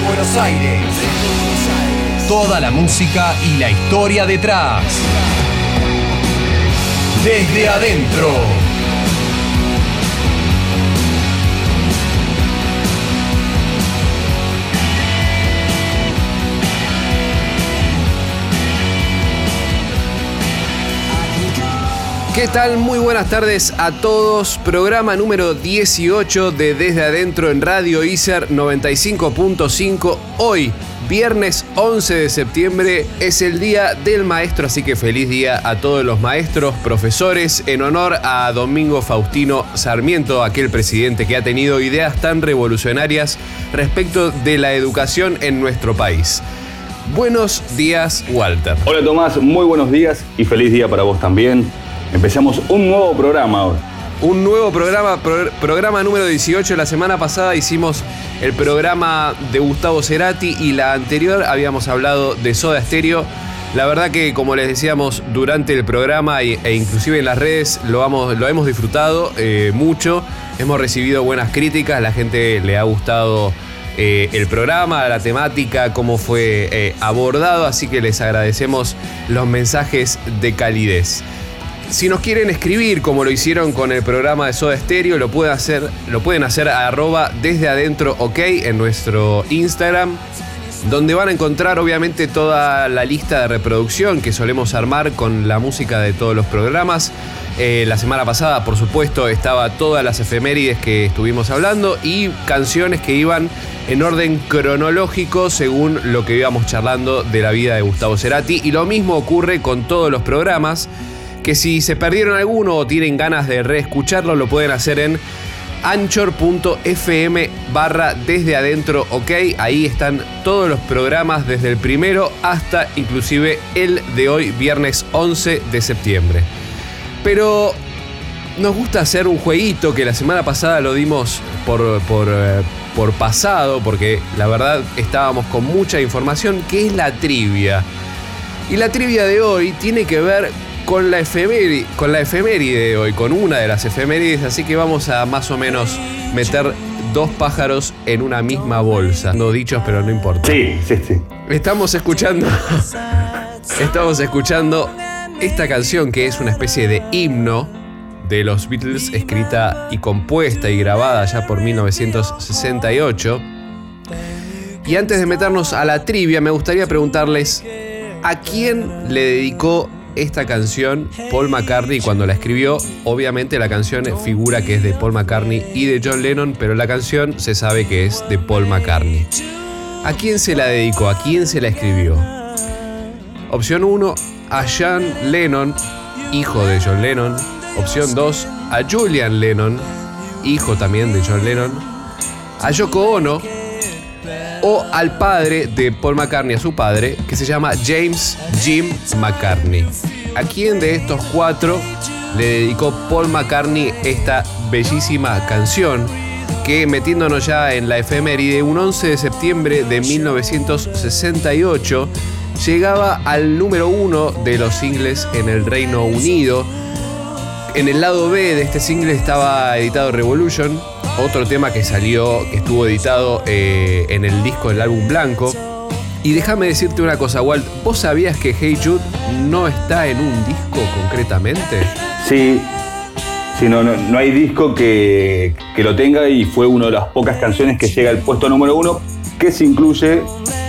Buenos Aires. Toda la música y la historia detrás. Desde adentro. ¿Qué tal? Muy buenas tardes a todos. Programa número 18 de Desde Adentro en Radio ICER 95.5. Hoy, viernes 11 de septiembre, es el Día del Maestro, así que feliz día a todos los maestros, profesores, en honor a Domingo Faustino Sarmiento, aquel presidente que ha tenido ideas tan revolucionarias respecto de la educación en nuestro país. Buenos días, Walter. Hola Tomás, muy buenos días y feliz día para vos también. Empezamos un nuevo programa ahora. Un nuevo programa, pro- programa número 18. La semana pasada hicimos el programa de Gustavo Cerati y la anterior habíamos hablado de Soda Stereo. La verdad que, como les decíamos durante el programa e inclusive en las redes, lo hemos disfrutado eh, mucho. Hemos recibido buenas críticas, la gente le ha gustado eh, el programa, la temática, cómo fue eh, abordado, así que les agradecemos los mensajes de calidez. Si nos quieren escribir como lo hicieron con el programa de Soda Stereo, lo pueden hacer, lo pueden hacer arroba desde adentro ok en nuestro Instagram, donde van a encontrar obviamente toda la lista de reproducción que solemos armar con la música de todos los programas. Eh, la semana pasada, por supuesto, estaba todas las efemérides que estuvimos hablando y canciones que iban en orden cronológico según lo que íbamos charlando de la vida de Gustavo Cerati. Y lo mismo ocurre con todos los programas que si se perdieron alguno o tienen ganas de reescucharlo, lo pueden hacer en anchor.fm barra desde adentro, ok. Ahí están todos los programas desde el primero hasta inclusive el de hoy, viernes 11 de septiembre. Pero nos gusta hacer un jueguito que la semana pasada lo dimos por, por, eh, por pasado, porque la verdad estábamos con mucha información, que es la trivia. Y la trivia de hoy tiene que ver con la, efeméride, con la efeméride de hoy, con una de las efemérides, así que vamos a más o menos meter dos pájaros en una misma bolsa. No dichos, pero no importa. Sí, sí, sí. Estamos escuchando. Estamos escuchando esta canción que es una especie de himno de los Beatles, escrita y compuesta y grabada ya por 1968. Y antes de meternos a la trivia, me gustaría preguntarles a quién le dedicó esta canción Paul McCartney cuando la escribió. Obviamente la canción figura que es de Paul McCartney y de John Lennon, pero la canción se sabe que es de Paul McCartney. ¿A quién se la dedicó? ¿A quién se la escribió? Opción 1, a John Lennon, hijo de John Lennon. Opción 2, a Julian Lennon, hijo también de John Lennon. A Yoko Ono o al padre de Paul McCartney, a su padre, que se llama James Jim McCartney. ¿A quién de estos cuatro le dedicó Paul McCartney esta bellísima canción? Que metiéndonos ya en la efeméride, un 11 de septiembre de 1968 llegaba al número uno de los singles en el Reino Unido. En el lado B de este single estaba editado Revolution, otro tema que salió, que estuvo editado eh, en el disco del álbum blanco. Y déjame decirte una cosa, Walt, ¿vos sabías que Hey Jude no está en un disco concretamente? Sí, sí no, no, hay disco que, que lo tenga y fue una de las pocas canciones que llega al puesto número uno, que se incluye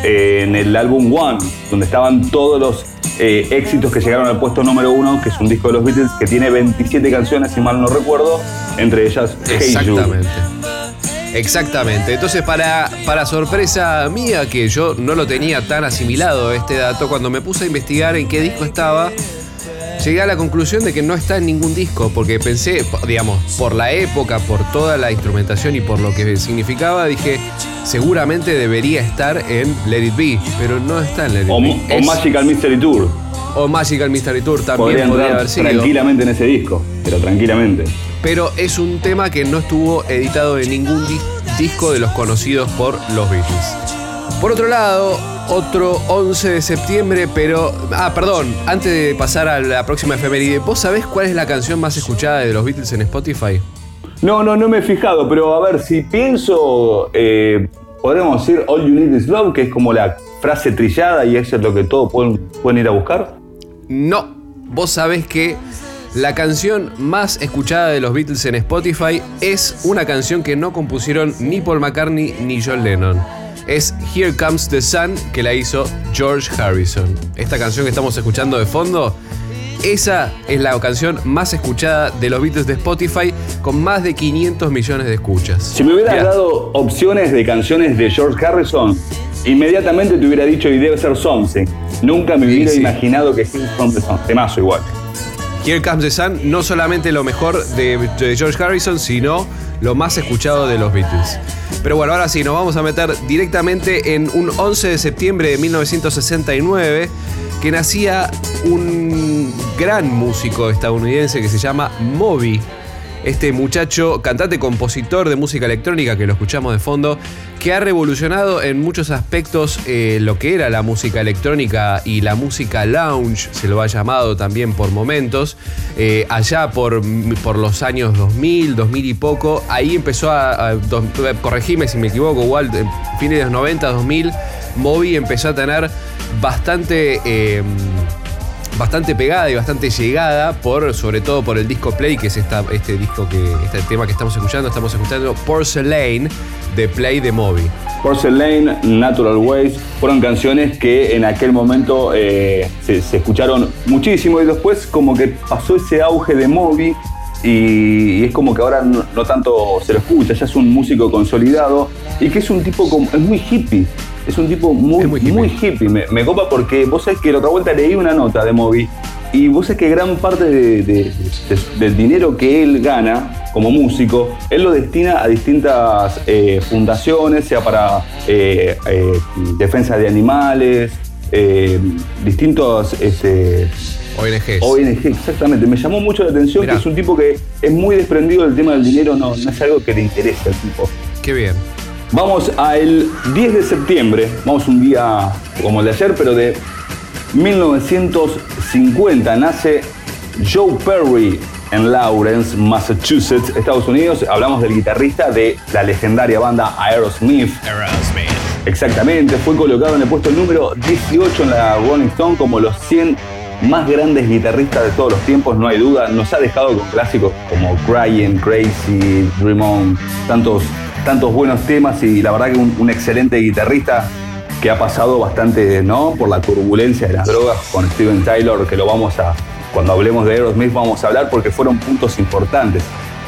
eh, en el álbum One, donde estaban todos los eh, éxitos que llegaron al puesto número uno, que es un disco de los Beatles que tiene 27 canciones, si mal no recuerdo, entre ellas Hey Jude. Exactamente. Exactamente. Entonces, para, para sorpresa mía, que yo no lo tenía tan asimilado este dato, cuando me puse a investigar en qué disco estaba, llegué a la conclusión de que no está en ningún disco, porque pensé, digamos, por la época, por toda la instrumentación y por lo que significaba, dije, seguramente debería estar en Let It Be, pero no está en Let It O, Be. o Es- Magical Mystery Tour. o Magical Mystery Tour también Podría haber sido. tranquilamente en ese disco, pero tranquilamente. pero es un tema que no estuvo editado en ningún di- disco de los conocidos por los Beatles. Por otro lado, otro 11 de septiembre, pero... Ah, perdón, antes de pasar a la próxima efeméride, ¿vos sabés cuál es la canción más escuchada de los Beatles en Spotify? No, no, no me he fijado, pero a ver, si pienso eh, podemos decir All You Need Is Love, que es como la frase trillada y eso es lo que todos pueden, pueden ir a buscar? No, vos sabés que la canción más escuchada de los Beatles en Spotify es una canción que no compusieron ni Paul McCartney ni John Lennon. Es Here Comes the Sun que la hizo George Harrison. Esta canción que estamos escuchando de fondo, esa es la canción más escuchada de los Beatles de Spotify con más de 500 millones de escuchas. Si me hubieras Mirá. dado opciones de canciones de George Harrison, inmediatamente te hubiera dicho y debe ser Something. Nunca me hubiera sí. imaginado que Here Comes the Sun. Temazo igual. Here Comes the Sun, no solamente lo mejor de, de George Harrison, sino lo más escuchado de los Beatles. Pero bueno, ahora sí, nos vamos a meter directamente en un 11 de septiembre de 1969, que nacía un gran músico estadounidense que se llama Moby. Este muchacho, cantante, compositor de música electrónica, que lo escuchamos de fondo, que ha revolucionado en muchos aspectos eh, lo que era la música electrónica y la música lounge, se lo ha llamado también por momentos, eh, allá por, por los años 2000, 2000 y poco, ahí empezó a, a- dos- corregime si me equivoco, igual, fines de los 90, 2000, Moby empezó a tener bastante... eh, bastante pegada y bastante llegada por sobre todo por el disco Play que es esta, este disco que este tema que estamos escuchando. Estamos escuchando Porcelain de Play de Moby. Porcelain, Natural Ways, fueron canciones que en aquel momento eh, se, escucharon muchísimo y después como que pasó ese auge de Moby y, y es como que ahora no, no tanto se lo escucha, ya es un músico consolidado y que es un tipo como, es muy hippie, es un tipo muy, muy muy hippie. Me, me copa porque vos sabés que la otra vuelta leí una nota de Moby y vos sabés que gran parte de- de- de- del dinero que él gana como músico, él lo destina a distintas eh, fundaciones, sea para eh, eh, defensa de animales, eh, distintos este, ONGs ONG, exactamente. Me llamó mucho la atención Mirá. que es un tipo que es muy desprendido del tema del dinero, no, no es algo que le interesa al tipo. qué bien Vamos al 10 de septiembre, vamos un día como el de ayer, pero de 1950 nace Joe Perry en Lawrence, Massachusetts, Estados Unidos. Hablamos del guitarrista de la legendaria banda Aerosmith. Exactamente, fue colocado en el puesto número 18 en la Rolling Stone como los 100 más grandes guitarristas de todos los tiempos, no hay duda. Nos ha dejado con clásicos como Crying, Crazy, Dream On, tantos, tantos buenos temas y la verdad que un, un excelente guitarrista que ha pasado bastante ¿no? por la turbulencia de las drogas con Steven Tyler, que lo vamos a, cuando hablemos de Aerosmith vamos a hablar porque fueron puntos importantes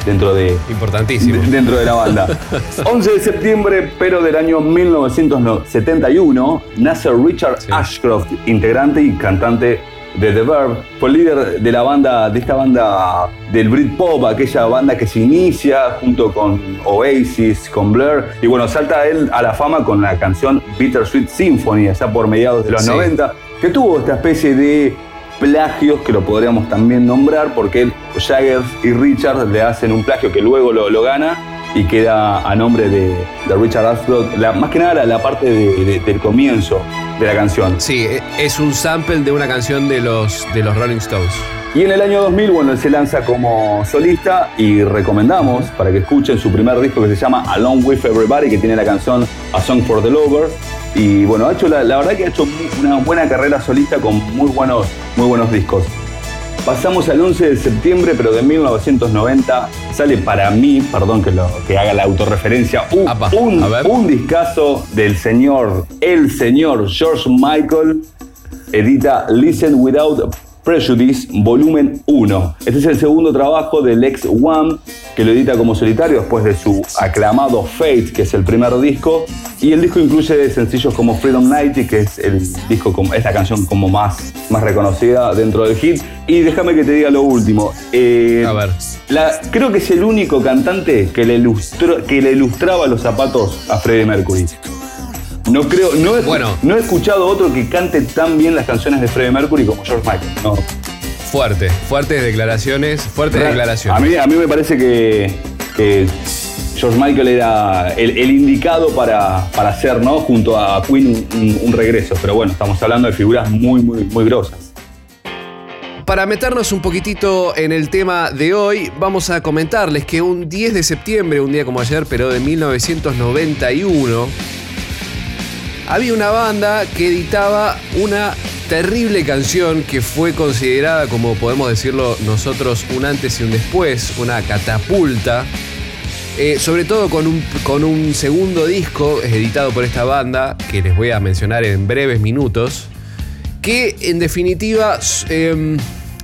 dentro de, importantísimo de- dentro de la banda. 11 de septiembre, pero del año 1971, nace Richard Sí. Ashcroft, integrante y cantante de The Verb. Fue el líder de la banda, de esta banda del Britpop, aquella banda que se inicia junto con Oasis, con Blur. Y bueno, salta él a la fama con la canción Bittersweet Symphony, allá por mediados de los Sí. 90, que tuvo esta especie de plagios que lo podríamos también nombrar porque Jagger y Richard le hacen un plagio que luego lo, lo gana y queda a nombre de, de Richard la- más que nada la, la parte de- de- del comienzo de la canción. sí e- es un sample de una canción de los de los Rolling Stones Y en el año 2000, bueno, él se lanza como solista y recomendamos para que escuchen su primer disco que se llama Along With Everybody, que tiene la canción A Song for the Lover. Y bueno, ha hecho la, la verdad que ha hecho una buena carrera solista con muy buenos, muy buenos discos. Pasamos al 11 de septiembre, pero de 1990 sale para mí, perdón que, lo, que haga la autorreferencia, un, Apa, un, un discazo del señor, el señor George Michael, edita Listen Without Prejudice, volumen 1. Este es el segundo trabajo del ex One, que lo edita como solitario después de su aclamado Fate, que es el primer disco. Y el disco incluye sencillos como Freedom Nighty, que es el disco como, es la canción como más, más reconocida dentro del hit. Y déjame que te diga lo último. Eh, A ver. la- creo que es el único cantante que le, ilustró, que le ilustraba los zapatos a Freddie Mercury. No creo, no he, Bueno. no he escuchado otro que cante tan bien las canciones de Freddie Mercury como George Michael. No. fuerte fuertes declaraciones fuertes A declaraciones mí, a mí me parece que, que George Michael era el, el indicado para, para hacer, ¿no? Junto a Queen un, un- un regreso. Pero bueno, estamos hablando de figuras muy, muy, muy grosas. Para meternos un poquitito en el tema de hoy, vamos a comentarles que un 10 de septiembre, un día como ayer, pero de 1991, había una banda que editaba una terrible canción que fue considerada, como podemos decirlo nosotros, un antes y un después, una catapulta. Eh, sobre todo con un, segundo disco editado por esta banda, que les voy a mencionar en breves minutos, que en definitiva em,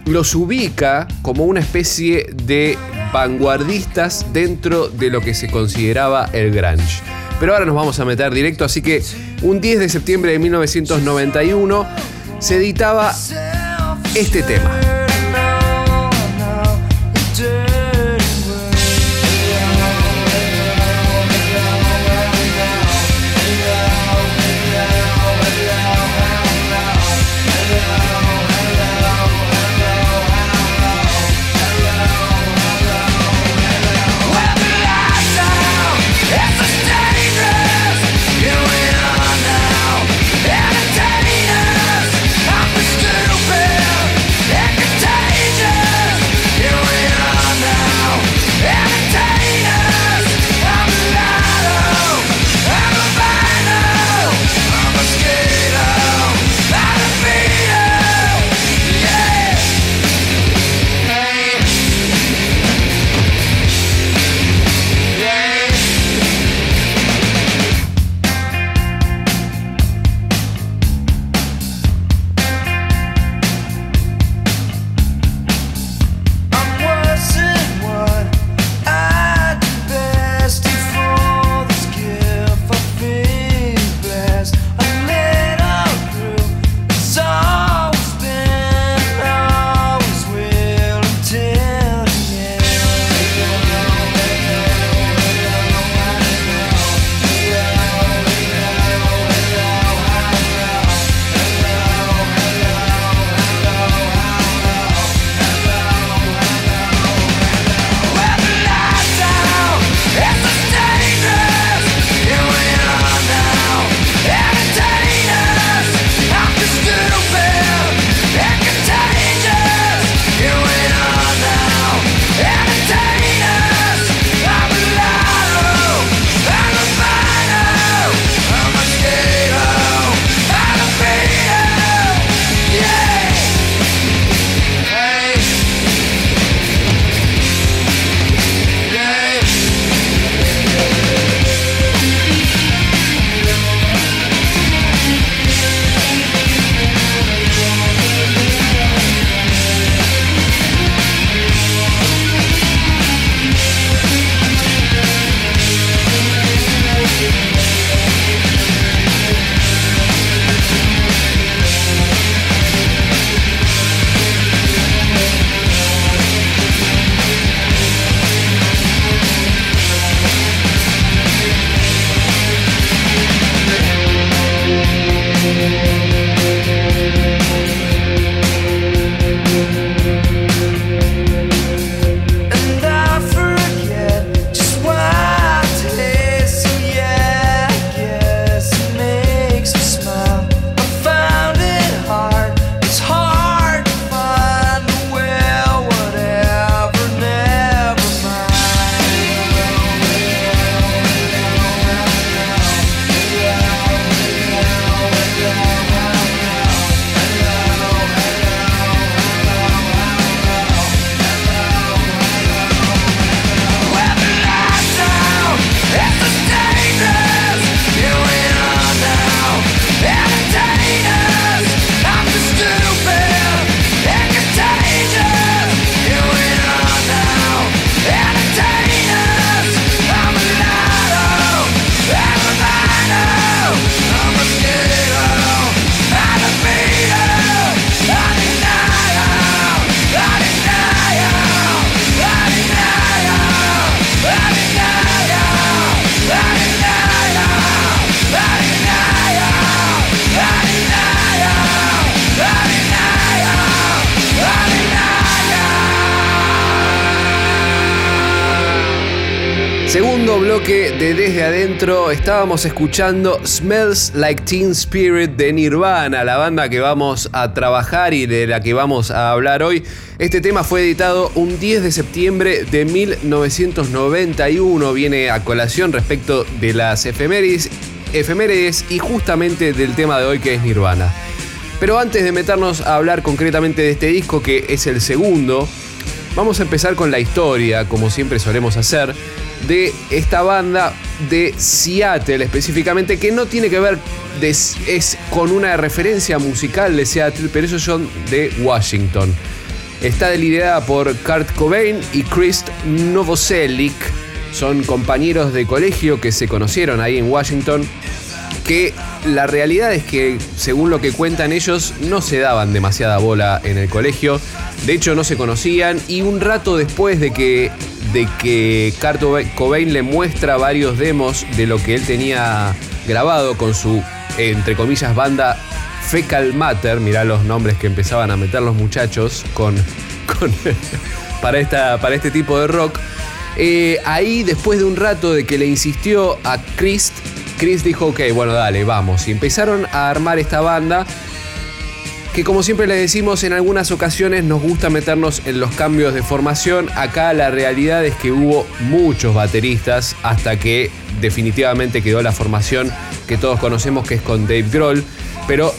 los ubica como una especie de vanguardistas dentro de lo que se consideraba el grunge. Pero ahora nos vamos a meter directo, así que un 10 de septiembre de 1991 se editaba este tema. Estábamos escuchando Smells Like Teen Spirit de Nirvana, la banda que vamos a trabajar y de la que vamos a hablar hoy. Este tema fue editado un 10 de septiembre de 1991, viene a colación respecto de las efemérides y justamente del tema de hoy que es Nirvana. Pero antes de meternos a hablar concretamente de este disco, que es el segundo, vamos a empezar con la historia, como siempre solemos hacer, de esta banda de Seattle específicamente, que no tiene que ver es con una referencia musical de Seattle, pero esos son de Washington. Está liderada por Kurt Cobain y Chris Novoselic. Son compañeros de colegio que se conocieron ahí en Washington. Que la realidad es que, según lo que cuentan ellos, no se daban demasiada bola en el colegio. De hecho, no se conocían. Y un rato después de que, de que Kurt Cobain le muestra varios demos de lo que él tenía grabado con su entre comillas, banda Fecal Matter, mirá los nombres que empezaban a meter los muchachos con, para, esta, para este tipo de rock. Eh, ahí, después de un rato de que le insistió a Chris, Chris dijo, ok, bueno, dale, vamos. Y empezaron a armar esta banda que como siempre les decimos, en algunas ocasiones nos gusta meternos en los cambios de formación. Acá la realidad es que hubo muchos bateristas hasta que definitivamente quedó la formación que todos conocemos que es con Dave Grohl, pero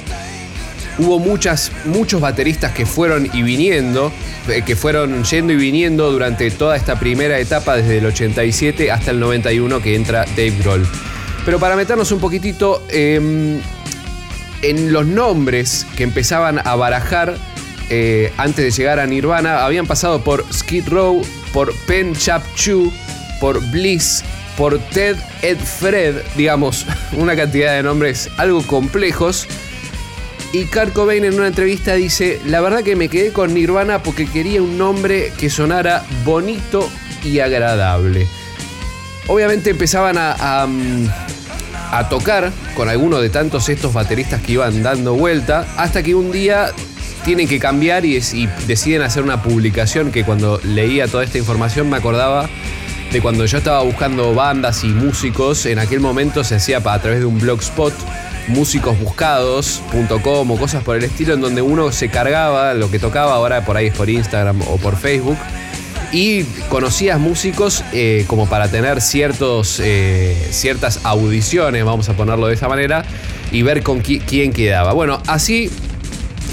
hubo muchas, muchos bateristas que fueron y viniendo, eh, que fueron yendo y viniendo durante toda esta primera etapa, desde el 87 hasta el 91 que entra Dave Grohl. Pero para meternos un poquitito em, en los nombres que empezaban a barajar eh, antes de llegar a Nirvana, habían pasado por Skid Row, por Pen Chap Chu, por Bliss, por Ted Ed Fred, digamos, una cantidad de nombres algo complejos. Y Kurt Cobain en una entrevista dice, la verdad que me quedé con Nirvana porque quería un nombre que sonara bonito y agradable. Obviamente empezaban a, a, tocar con alguno de tantos estos bateristas que iban dando vuelta, hasta que un día tienen que cambiar y, y deciden hacer una publicación que cuando leía toda esta información me acordaba de cuando yo estaba buscando bandas y músicos, en aquel momento se hacía a través de un blogspot, músicosbuscados.com o cosas por el estilo, en donde uno se cargaba lo que tocaba, ahora por ahí es por Instagram o por Facebook, y conocías músicos eh, como para tener ciertos, eh, ciertas audiciones, vamos a ponerlo de esa manera, y ver con quién quedaba. Bueno, así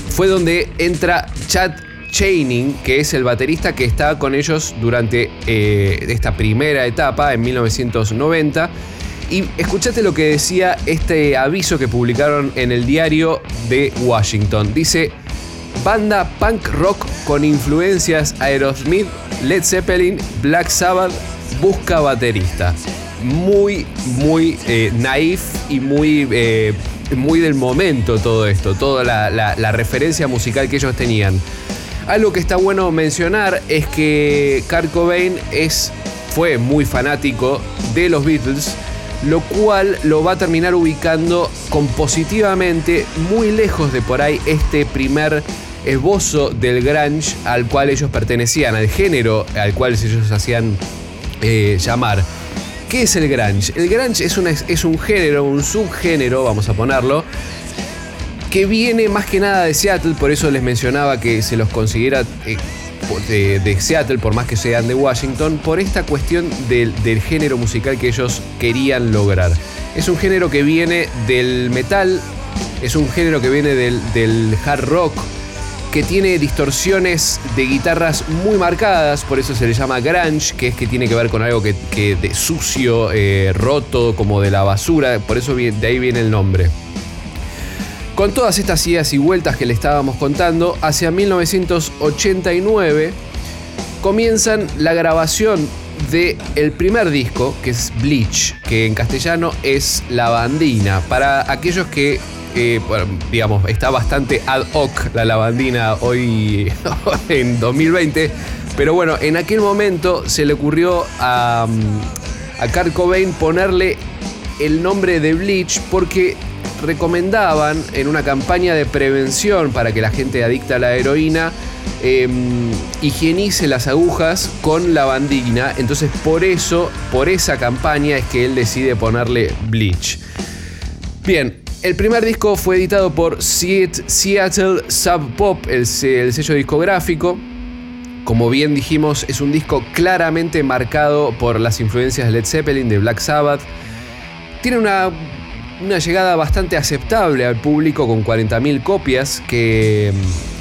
fue donde entra Chad Chaining, que es el baterista que está con ellos durante eh, esta primera etapa en 1990. Y escuchate lo que decía este aviso que publicaron en el diario de Washington. Dice, banda punk rock con influencias Aerosmith, Led Zeppelin, Black Sabbath, busca baterista. Muy, muy eh, naif y muy, eh, muy del momento todo esto, toda la referencia musical que ellos tenían. Algo que está bueno mencionar es que Kurt Cobain es, fue muy fanático de los Beatles, lo cual lo va a terminar ubicando compositivamente muy lejos de por ahí este primer esbozo del grunge al cual ellos pertenecían, al género al cual ellos hacían eh, llamar. ¿Qué es el grunge? El grunge es, es un género, un subgénero, vamos a ponerlo, que viene más que nada de Seattle, por eso les mencionaba que se los considera eh, de, Seattle, por más que sean de Washington, por esta cuestión del, género musical que ellos querían lograr. Es un género que viene del metal, es un género que viene del, hard rock, que tiene distorsiones de guitarras muy marcadas, por eso se le llama grunge, que es que tiene que ver con algo que, de sucio, eh, roto, como de la basura, por eso de ahí viene el nombre. Con todas estas idas y vueltas que le estábamos contando, hacia 1989 comienzan la grabación del el primer disco, que es Bleach, que en castellano es La Lavandina. Para aquellos que, eh, digamos, está bastante ad hoc la lavandina hoy en 2020, pero bueno, en aquel momento se le ocurrió a, a Cobain ponerle el nombre de Bleach porque recomendaban en una campaña de prevención para que la gente adicta a la heroína em, higienice las agujas con lavandina. Entonces por eso, por esa campaña es que él decide ponerle bleach. Bien, el primer disco fue editado por Seattle Sub Pop, el, el sello discográfico. Como bien dijimos, es un disco claramente marcado por las influencias de Led Zeppelin, de Black Sabbath. Tiene una una llegada bastante aceptable al público con 40.000 copias que,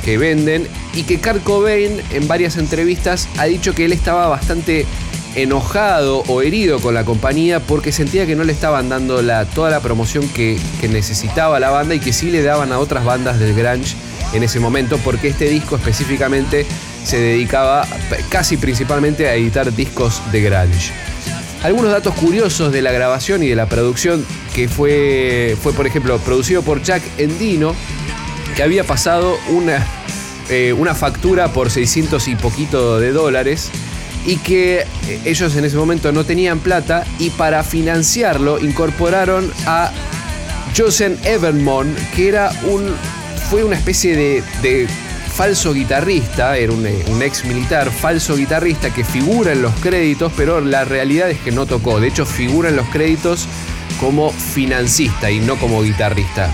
que venden y que Kurt Cobain en varias entrevistas ha dicho que él estaba bastante enojado o herido con la compañía porque sentía que no le estaban dando la, toda la promoción que, que necesitaba la banda y que sí le daban a otras bandas del grunge en ese momento porque este disco específicamente se dedicaba casi principalmente a editar discos de grunge. Algunos datos curiosos de la grabación y de la producción que fue, fue por ejemplo, producido por Jack Endino, que había pasado una, eh, una factura por 600 y poquito de dólares y que eh, ellos en ese momento no tenían plata y para financiarlo incorporaron a Joseph Evermon, que era un, fue una especie de falso guitarrista, era un, un, ex militar, falso guitarrista que figura en los créditos, pero la realidad es que no tocó. De hecho, figura en los créditos como financista y no como guitarrista.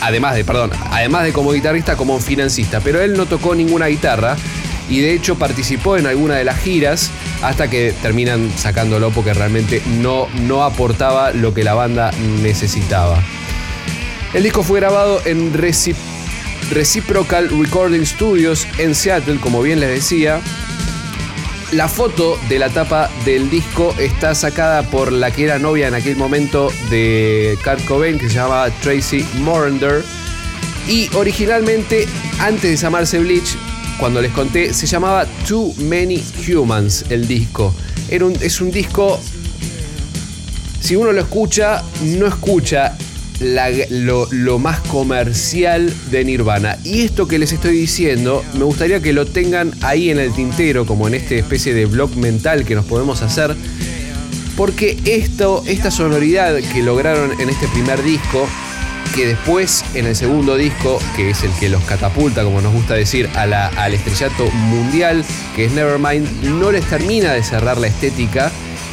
Además de, perdón, además de como guitarrista, como financista. Pero él no tocó ninguna guitarra y de hecho participó en alguna de las giras hasta que terminan sacándolo porque realmente no, no aportaba lo que la banda necesitaba. El disco fue grabado en Recip Reciprocal Recording Studios en Seattle, como bien les decía. La foto de la tapa del disco está sacada por la que era novia en aquel momento de Kurt Cobain, que se llamaba Tracy Morender. Y originalmente, antes de llamarse Bleach, cuando les conté, se llamaba Too Many Humans el disco. Es un disco, si uno lo escucha, no escucha la, lo, más comercial de Nirvana. Y esto que les estoy diciendo, me gustaría que lo tengan ahí en el tintero, como en esta especie de blog mental que nos podemos hacer. Porque esto, esta sonoridad que lograron en este primer disco, que después en el segundo disco, que es el que los catapulta, como nos gusta decir, a la, al estrellato mundial, que es Nevermind, no les termina de cerrar la estética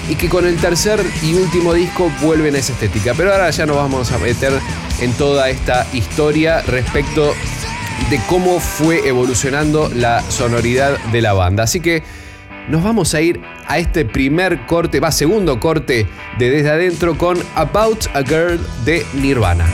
y que con el tercer y último disco vuelven a esa estética. Pero ahora ya nos vamos a meter en toda esta historia respecto de cómo fue evolucionando la sonoridad de la banda. Así que nos vamos a ir a este primer corte, va segundo corte de Desde Adentro con About a Girl de Nirvana.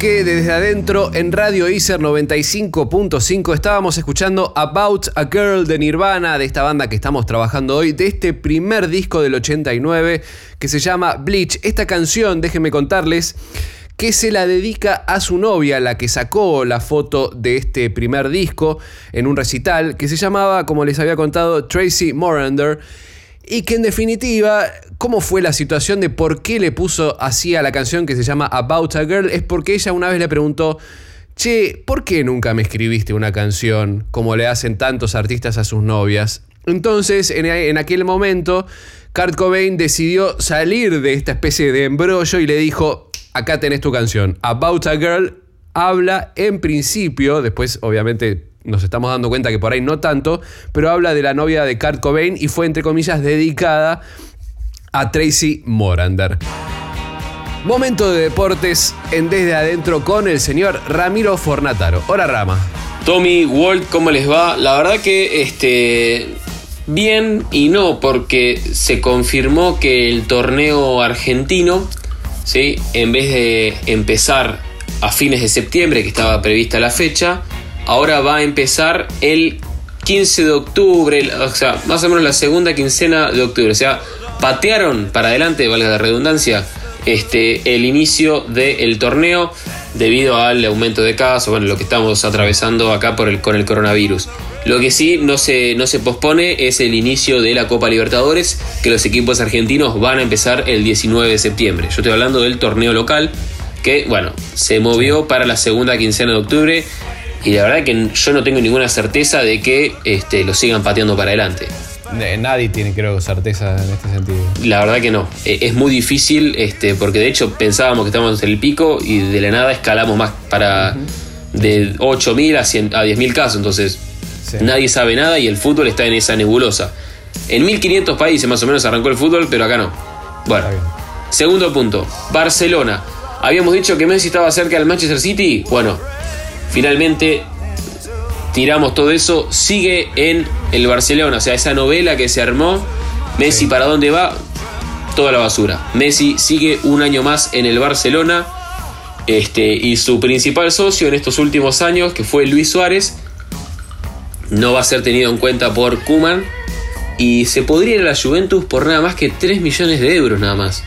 Bloque desde adentro en Radio Iser 95.5 estábamos escuchando About a Girl de Nirvana, de esta banda que estamos trabajando hoy, de este primer disco del 89 que se llama Bleach. Esta canción, déjenme contarles, que se la dedica a su novia, la que sacó la foto de este primer disco en un recital, que se llamaba, como les había contado, Tracy Morander y que en definitiva, cómo fue la situación de por qué le puso así a la canción que se llama About a Girl, es porque ella una vez le preguntó, che, ¿por qué nunca me escribiste una canción como le hacen tantos artistas a sus novias? Entonces, en, en aquel momento, Kurt Cobain decidió salir de esta especie de embrollo y le dijo, acá tenés tu canción, About a Girl, habla en principio, después obviamente nos estamos dando cuenta que por ahí no tanto, pero habla de la novia de Kurt Cobain y fue entre comillas dedicada a Tracy Morander. Momento de deportes en Desde Adentro con el señor Ramiro Fornataro. Hola Rama. Tommy, Walt, ¿cómo les va? La verdad que este bien y no, porque se confirmó que el torneo argentino, ¿sí? en vez de empezar a fines de septiembre, que estaba prevista la fecha, ahora va a empezar el 15 de octubre, o sea, más o menos la segunda quincena de octubre. O sea, patearon para adelante, valga la redundancia, este, el inicio del torneo debido al aumento de casos, bueno, lo que estamos atravesando acá por el, con el coronavirus. Lo que sí no se, no se pospone es el inicio de la Copa Libertadores, que los equipos argentinos van a empezar el 19 de septiembre. Yo estoy hablando del torneo local, que, bueno, se movió para la segunda quincena de octubre y la verdad que yo no tengo ninguna certeza de que este, lo sigan pateando para adelante. Nadie tiene, creo, certeza en este sentido. La verdad que no. E, es muy difícil, este, porque de hecho pensábamos que estábamos en el pico y de la nada escalamos más para de 8.000 a, a 10.000 casos. Entonces, nadie sabe nada y el fútbol está en esa nebulosa. En 1.500 países más o menos arrancó el fútbol, pero acá no. Bueno, segundo punto. Barcelona. Habíamos dicho que Messi estaba cerca del Manchester City. Bueno, Finalmente tiramos todo eso, sigue en el Barcelona, o sea, esa novela que se armó, Messi para dónde va, toda la basura. Messi sigue un año más en el Barcelona. Este, y su principal socio en estos últimos años, que fue Luis Suárez, no va a ser tenido en cuenta por Kuman y se podría ir a la Juventus por nada más que 3 millones de euros nada más.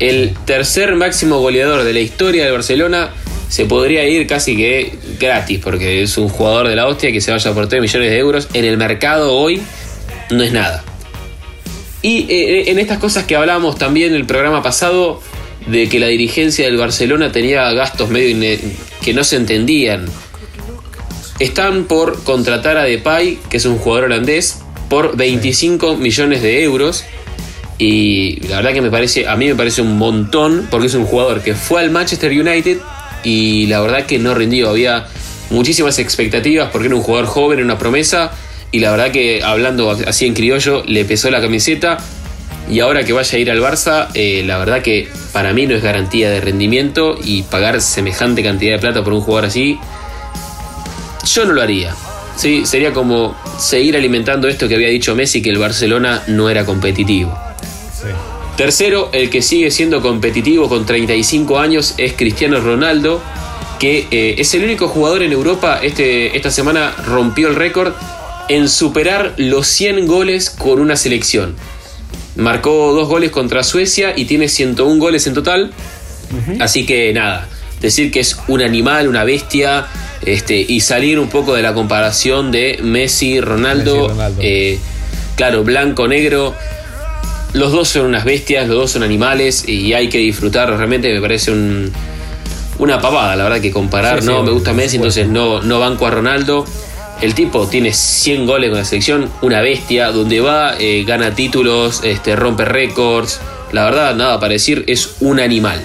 El tercer máximo goleador de la historia del Barcelona se podría ir casi que gratis, porque es un jugador de la hostia que se vaya por 3 millones de euros. En el mercado hoy no es nada. Y eh, en estas cosas que hablábamos también en el programa pasado, de que la dirigencia del Barcelona tenía gastos medio que no se entendían. Están por contratar a Depay, que es un jugador holandés, por 25 millones de euros. Y la verdad que me parece, a mí me parece un montón, porque es un jugador que fue al Manchester United y la verdad que no rindió. Había muchísimas expectativas porque era un jugador joven, una promesa y la verdad que hablando así en criollo le pesó la camiseta y ahora que vaya a ir al Barça, eh, la verdad que para mí no es garantía de rendimiento y pagar semejante cantidad de plata por un jugador así, yo no lo haría. Sí, sería como seguir alimentando esto que había dicho Messi, que el Barcelona no era competitivo. Tercero, el que sigue siendo competitivo con 35 años es Cristiano Ronaldo, que eh, es el único jugador en Europa, este, esta semana rompió el récord en superar los 100 goles con una selección. Marcó dos goles contra Suecia y tiene 101 goles en total. Así que nada, decir que es un animal, una bestia, este, y salir un poco de la comparación de Messi, Ronaldo, eh, claro, blanco-negro los dos son unas bestias, los dos son animales y hay que disfrutar. Realmente me parece una pavada, la verdad, que comparar. no, me gusta Messi, entonces no, no banco a Ronaldo. El tipo tiene 100 goles con la selección, una bestia, donde va, eh, gana títulos, este, rompe récords. La verdad, nada para decir, es un animal.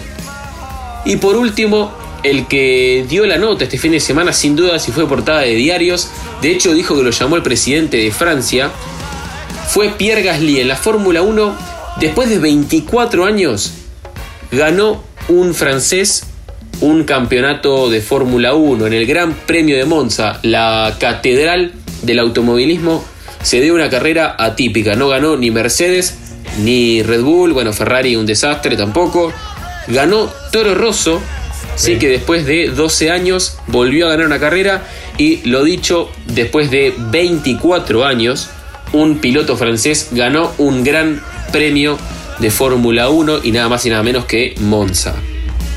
Y por último, el que dio la nota este fin de semana, sin duda, si fue portada de diarios, de hecho dijo que lo llamó el presidente de Francia, fue Pierre Gasly en la Fórmula 1. Después de 24 años, ganó un francés un campeonato de Fórmula 1 en el Gran Premio de Monza, la catedral del automovilismo. Se dio una carrera atípica. No ganó ni Mercedes ni Red Bull. Bueno, Ferrari un desastre tampoco. Ganó Toro Rosso, Sí, que después de 12 años volvió a ganar una carrera y lo dicho, después de 24 años, un piloto francés ganó un gran premio de Fórmula 1 y nada más y nada menos que Monza.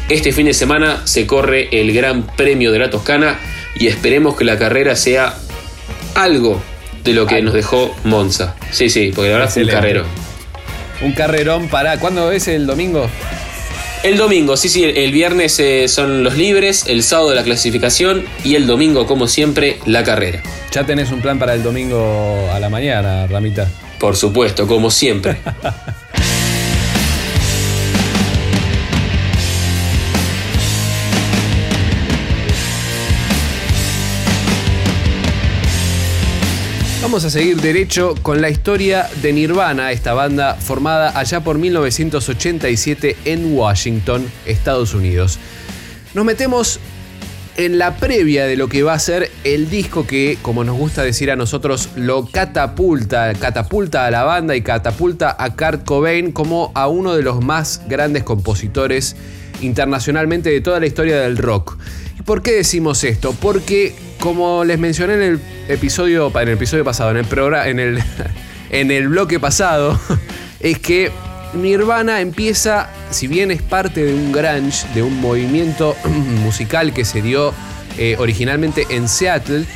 Este fin de semana se corre el Gran Premio de la Toscana y esperemos que la carrera sea algo de lo que nos dejó Monza. Sí, sí, porque la verdad fue un carrero. Un carrerón para. ¿Cuándo es el domingo? El domingo, sí, sí, el viernes eh, son los libres, el sábado la clasificación y el domingo, como siempre, la carrera. ¿Ya tenés un plan para el domingo a la mañana, Ramita? Por supuesto, como siempre. Vamos a seguir derecho con la historia de Nirvana, esta banda formada allá por 1987 en Washington, Estados Unidos. Nos metemos en la previa de lo que va a ser el disco que, como nos gusta decir a nosotros, lo catapulta, catapulta a la banda y catapulta a Kurt Cobain como a uno de los más grandes compositores internacionalmente de toda la historia del rock. ¿Y por qué decimos esto? Porque, como les mencioné en el episodio, en el episodio pasado, en el programa, en el, en el bloque pasado, es que Nirvana empieza, si bien es parte de un grunge, de un movimiento musical que se dio eh, originalmente en Seattle,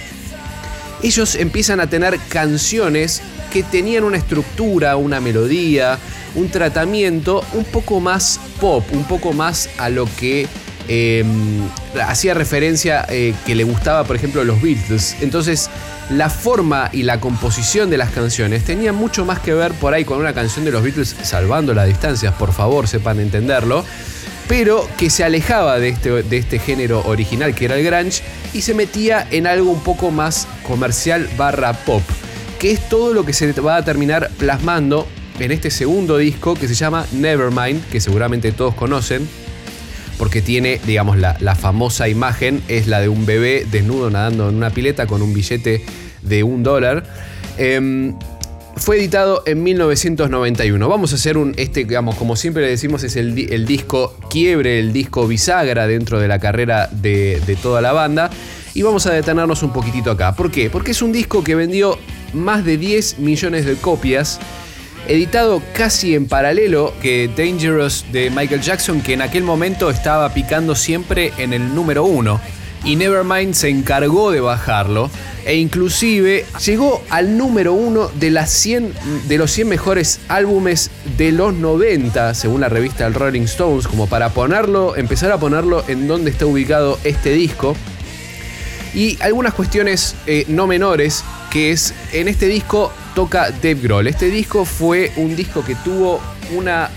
ellos empiezan a tener canciones que tenían una estructura, una melodía, un tratamiento un poco más pop, un poco más a lo que em, hacía referencia eh, que le gustaba, por ejemplo, los Beatles. Entonces, la forma y la composición de las canciones tenían mucho más que ver por ahí con una canción de los Beatles, salvando las distancias, por favor, sepan entenderlo, pero que se alejaba de este, de este género original que era el grunge y se metía en algo un poco más comercial barra pop, que es todo lo que se va a terminar plasmando en este segundo disco que se llama Nevermind, que seguramente todos conocen, porque tiene, digamos, la, famosa imagen, es la de un bebé desnudo nadando en una pileta con un billete de un dólar. Em, fue editado en 1991. Vamos a hacer un, este, digamos, como siempre le decimos, es el, disco quiebre, el disco bisagra dentro de la carrera de, de toda la banda. Y vamos a detenernos un poquitito acá. ¿Por qué? Porque es un disco que vendió más de 10 millones de copias editado casi en paralelo que Dangerous de Michael Jackson, que en aquel momento estaba picando siempre en el número uno. Y Nevermind se encargó de bajarlo e inclusive llegó al número uno de, las 100, de los 100 mejores álbumes de los 90, según la revista Rolling Stones, como para ponerlo, empezar a ponerlo en donde está ubicado este disco. Y algunas cuestiones eh, no menores, que es en este disco toca Dave Grohl. Este disco fue un disco que tuvo una,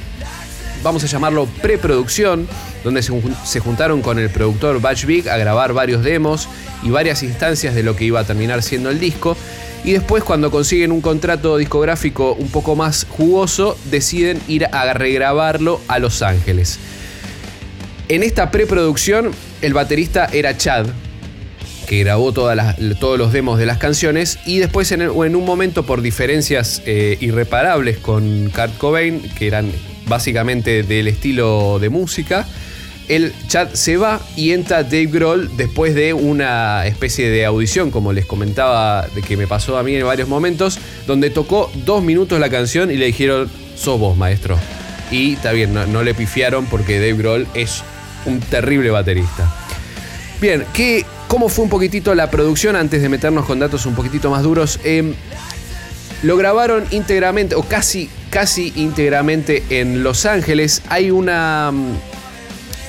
vamos a llamarlo, preproducción, donde se, juntaron con el productor Batch Big a grabar varios demos y varias instancias de lo que iba a terminar siendo el disco. Y después cuando consiguen un contrato discográfico un poco más jugoso, deciden ir a regrabarlo a Los Ángeles. En esta preproducción, el baterista era Chad, que grabó todas todos los demos de las canciones y después en, un momento por diferencias eh, irreparables con Kurt Cobain, que eran básicamente del estilo de música, el chat se va y entra Dave Grohl después de una especie de audición, como les comentaba, de que me pasó a mí en varios momentos, donde tocó dos minutos la canción y le dijeron, sos vos, maestro. Y está bien, no, no le pifiaron porque Dave Grohl es un terrible baterista. Bien, ¿qué, ¿cómo fue un poquitito la producción antes de meternos con datos un poquitito más duros? Em, lo grabaron íntegramente, o casi, casi íntegramente en Los Ángeles. Hay una. Mm,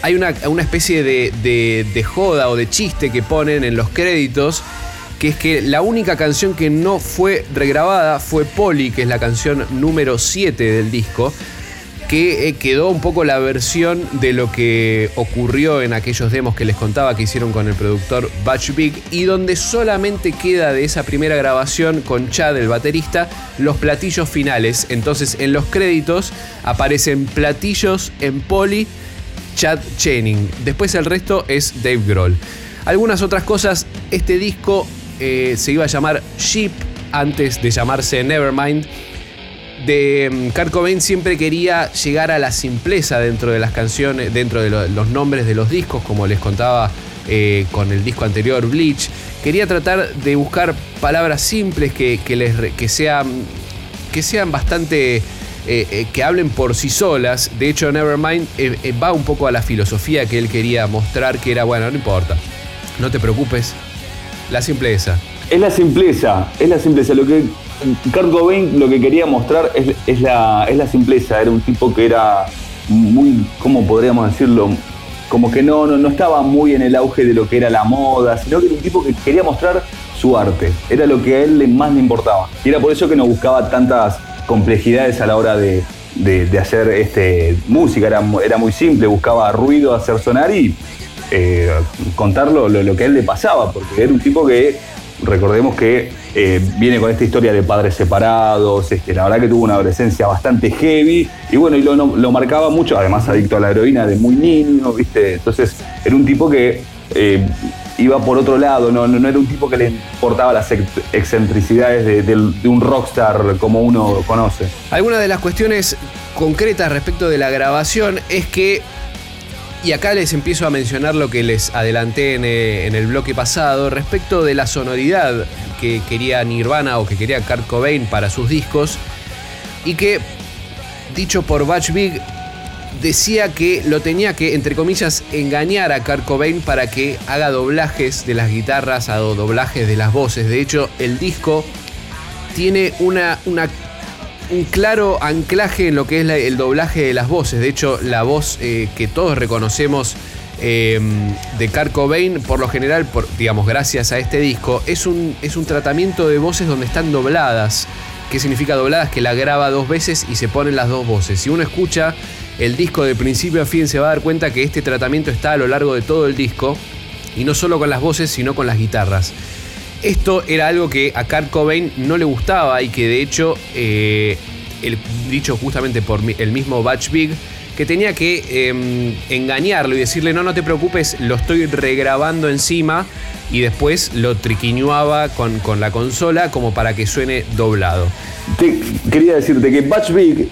hay una, especie de, de, joda o de chiste que ponen en los créditos. Que es que la única canción que no fue regrabada fue Polly, que es la canción número 7 del disco que eh, quedó un poco la versión de lo que ocurrió en aquellos demos que les contaba que hicieron con el productor Batch Big y donde solamente queda de esa primera grabación con Chad, el baterista, los platillos finales. Entonces en los créditos aparecen platillos en poli Chad Channing. Después el resto es Dave Grohl. Algunas otras cosas, este disco eh, se iba a llamar Sheep antes de llamarse Nevermind de mm, Kurt Cobain siempre quería llegar a la simpleza dentro de las canciones, dentro de los nombres de los discos, como les contaba eh, con el disco anterior, Bleach. Quería tratar de buscar palabras simples que, les, que, sean, que sean bastante... Eh, eh, que hablen por sí solas. De hecho, Nevermind va un poco a la filosofía que él quería mostrar, que era, bueno, no importa, no te preocupes, la simpleza. Es la simpleza, es la simpleza. Lo que Kurt Cobain lo que quería mostrar es, la, es la simpleza. Era un tipo que era muy, ¿cómo podríamos decirlo? Como que no, no, no estaba muy en el auge de lo que era la moda, sino que era un tipo que quería mostrar su arte. Era lo que a él más le importaba. Y era por eso que no buscaba tantas complejidades a la hora de, hacer este, música. Era, era, muy simple, buscaba ruido, hacer sonar y eh, contar lo, lo, que a él le pasaba, porque era un tipo que recordemos que eh, viene con esta historia de padres separados, este, la verdad que tuvo una adolescencia bastante heavy y bueno, y lo, marcaba mucho, además adicto a la heroína de muy niño, ¿viste? Entonces era un tipo que eh, iba por otro lado, no, no, era un tipo que le importaba las excentricidades de, un rockstar como uno conoce. Algunas de las cuestiones concretas respecto de la grabación es que y acá les empiezo a mencionar lo que les adelanté eh, en, el bloque pasado respecto de la sonoridad que quería Nirvana o que quería Kurt Cobain para sus discos. Y que, dicho por Batch Big, decía que lo tenía que, entre comillas, engañar a Kurt Cobain para que haga doblajes de las guitarras o doblajes de las voces. De hecho, el disco tiene una, una un claro anclaje en lo que es el doblaje de las voces. De hecho, la voz eh, que todos reconocemos em, de Kurt Cobain, por lo general, digamos, gracias a este disco, es un, es un tratamiento de voces donde están dobladas. ¿Qué significa dobladas? Que la graba dos veces y se ponen las dos voces. Si uno escucha el disco de principio a fin, se va a dar cuenta que este tratamiento está a lo largo de todo el disco. Y no solo con las voces, sino con las guitarras. Esto era algo que a Kurt Cobain no le gustaba y que de hecho, eh, el, dicho justamente por el mismo Batch Big, que tenía que em, engañarlo y decirle, no, no te preocupes, lo estoy regrabando encima y después lo triquiñuaba con, con la consola como para que suene doblado. quería decirte que Batch Big,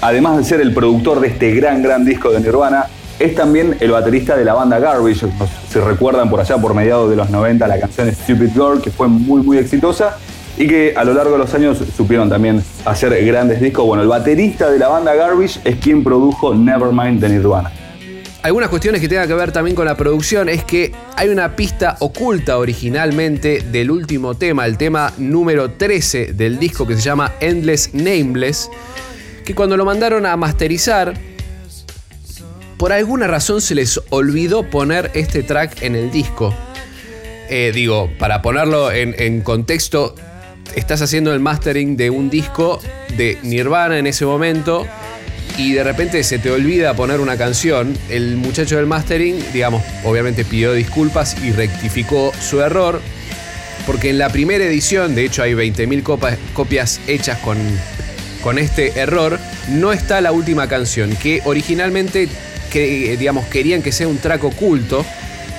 además de ser el productor de este gran, gran disco de Nirvana, es también el baterista de la banda Garbage. Si recuerdan por allá, por mediados de los 90, la canción Stupid Girl, que fue muy, muy exitosa y que a lo largo de los años supieron también hacer grandes discos. Bueno, el baterista de la banda Garbage es quien produjo Nevermind de Nirvana. Algunas cuestiones que tengan que ver también con la producción es que hay una pista oculta originalmente del último tema, el tema número 13 del disco que se llama Endless Nameless, que cuando lo mandaron a masterizar, por alguna razón se les olvidó poner este track en el disco. Eh, digo, para ponerlo en, contexto, estás haciendo el mastering de un disco de Nirvana en ese momento y de repente se te olvida poner una canción. El muchacho del mastering, digamos, obviamente pidió disculpas y rectificó su error. Porque en la primera edición, de hecho hay 20.000 copias hechas con, con este error, no está la última canción, que originalmente que, eh, digamos, querían que sea un track oculto.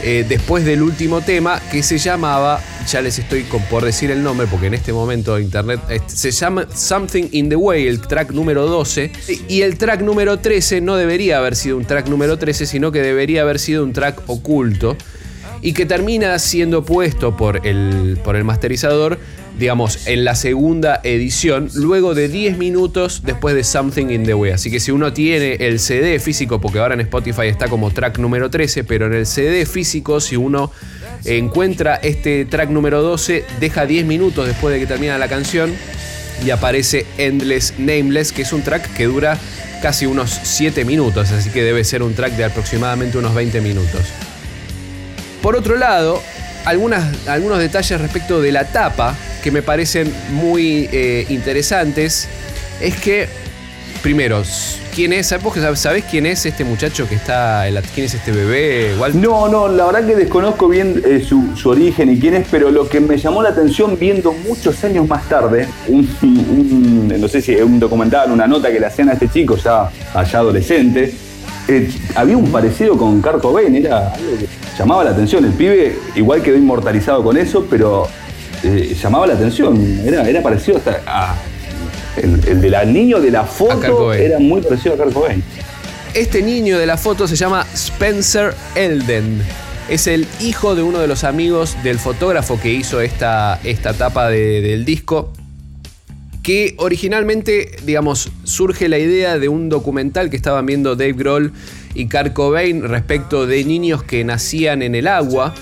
Eh, después del último tema que se llamaba, ya les estoy por decir el nombre porque en este momento internet se llama Something in the Way, el track número 12, y el track número 13 no debería haber sido un track número 13, sino que debería haber sido un track oculto y que termina siendo puesto por el, por el masterizador digamos, en la segunda edición, luego de 10 minutos después de Something in the Way. Así que si uno tiene el CD físico, porque ahora en Spotify está como track número 13, pero en el CD físico, si uno encuentra este track número 12, deja 10 minutos después de que termina la canción y aparece Endless Nameless, que es un track que dura casi unos 7 minutos, así que debe ser un track de aproximadamente unos 20 minutos. Por otro lado, algunas, algunos detalles respecto de la tapa que me parecen muy eh, interesantes es que, primero, ¿quién es? ¿Sabés quién es este muchacho que está, quién es este bebé? No, no, la verdad que desconozco bien eh, su, origen y quién es, pero lo que me llamó la atención viendo muchos años más tarde, un, no sé si es un documental, una nota que le hacían a este chico ya allá adolescente, eh, había un parecido con Kurt Cobain, era algo que llamaba la atención. El pibe igual quedó inmortalizado con eso, pero eh, llamaba la atención. Era, era parecido hasta a, El, del niño de la foto era muy parecido a Kurt Cobain. Este niño de la foto se llama Spencer Elden. Es el hijo de uno de los amigos del fotógrafo que hizo esta, esta tapa del disco. Que originalmente, digamos, surge la idea de un documental que estaban viendo Dave Grohl y Kurt Cobain respecto de niños que nacían en el agua.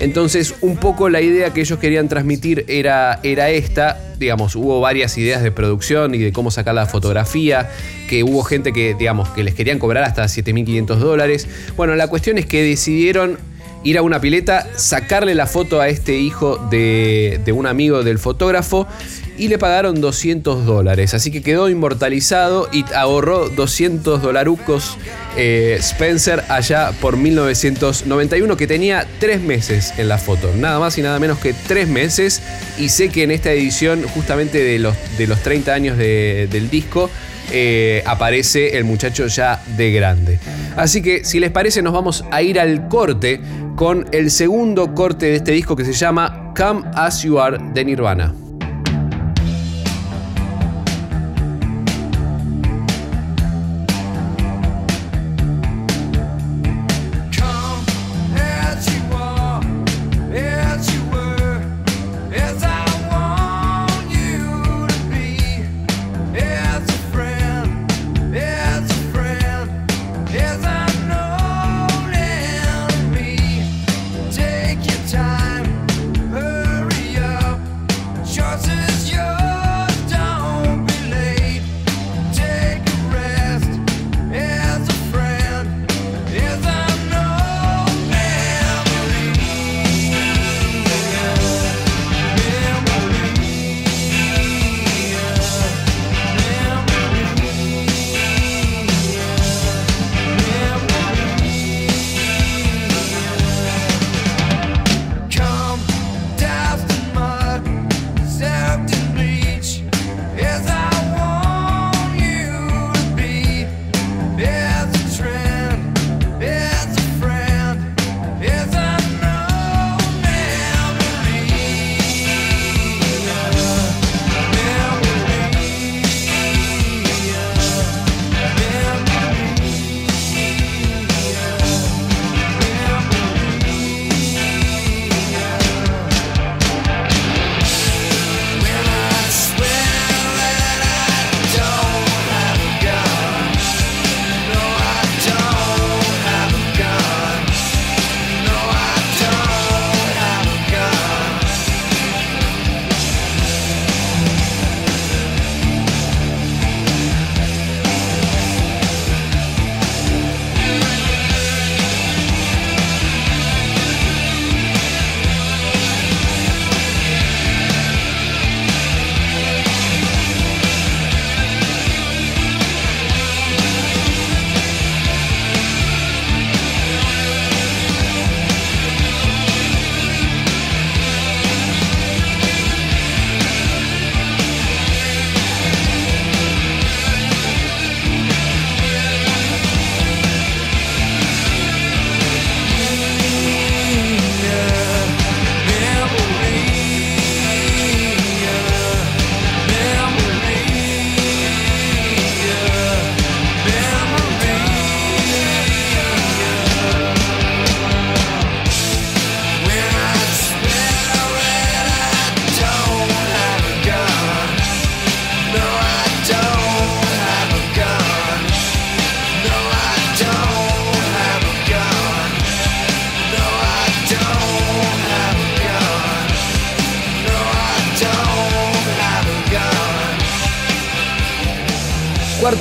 Entonces, un poco la idea que ellos querían transmitir era, era esta. Digamos, hubo varias ideas de producción y de cómo sacar la fotografía, que hubo gente que, digamos, que les querían cobrar hasta 7.500 dólares. Bueno, la cuestión es que decidieron ir a una pileta, sacarle la foto a este hijo de, de un amigo del fotógrafo y le pagaron 200 dólares. Así que quedó inmortalizado y ahorró 200 dolarucos eh, Spencer allá por 1991, que tenía tres meses en la foto. Nada más y nada menos que tres meses. Y sé que en esta edición, justamente de los, de los 30 años del disco, eh, aparece el muchacho ya de grande. Así que si les parece nos vamos a ir al corte con el segundo corte de este disco que se llama Come As You Are de Nirvana.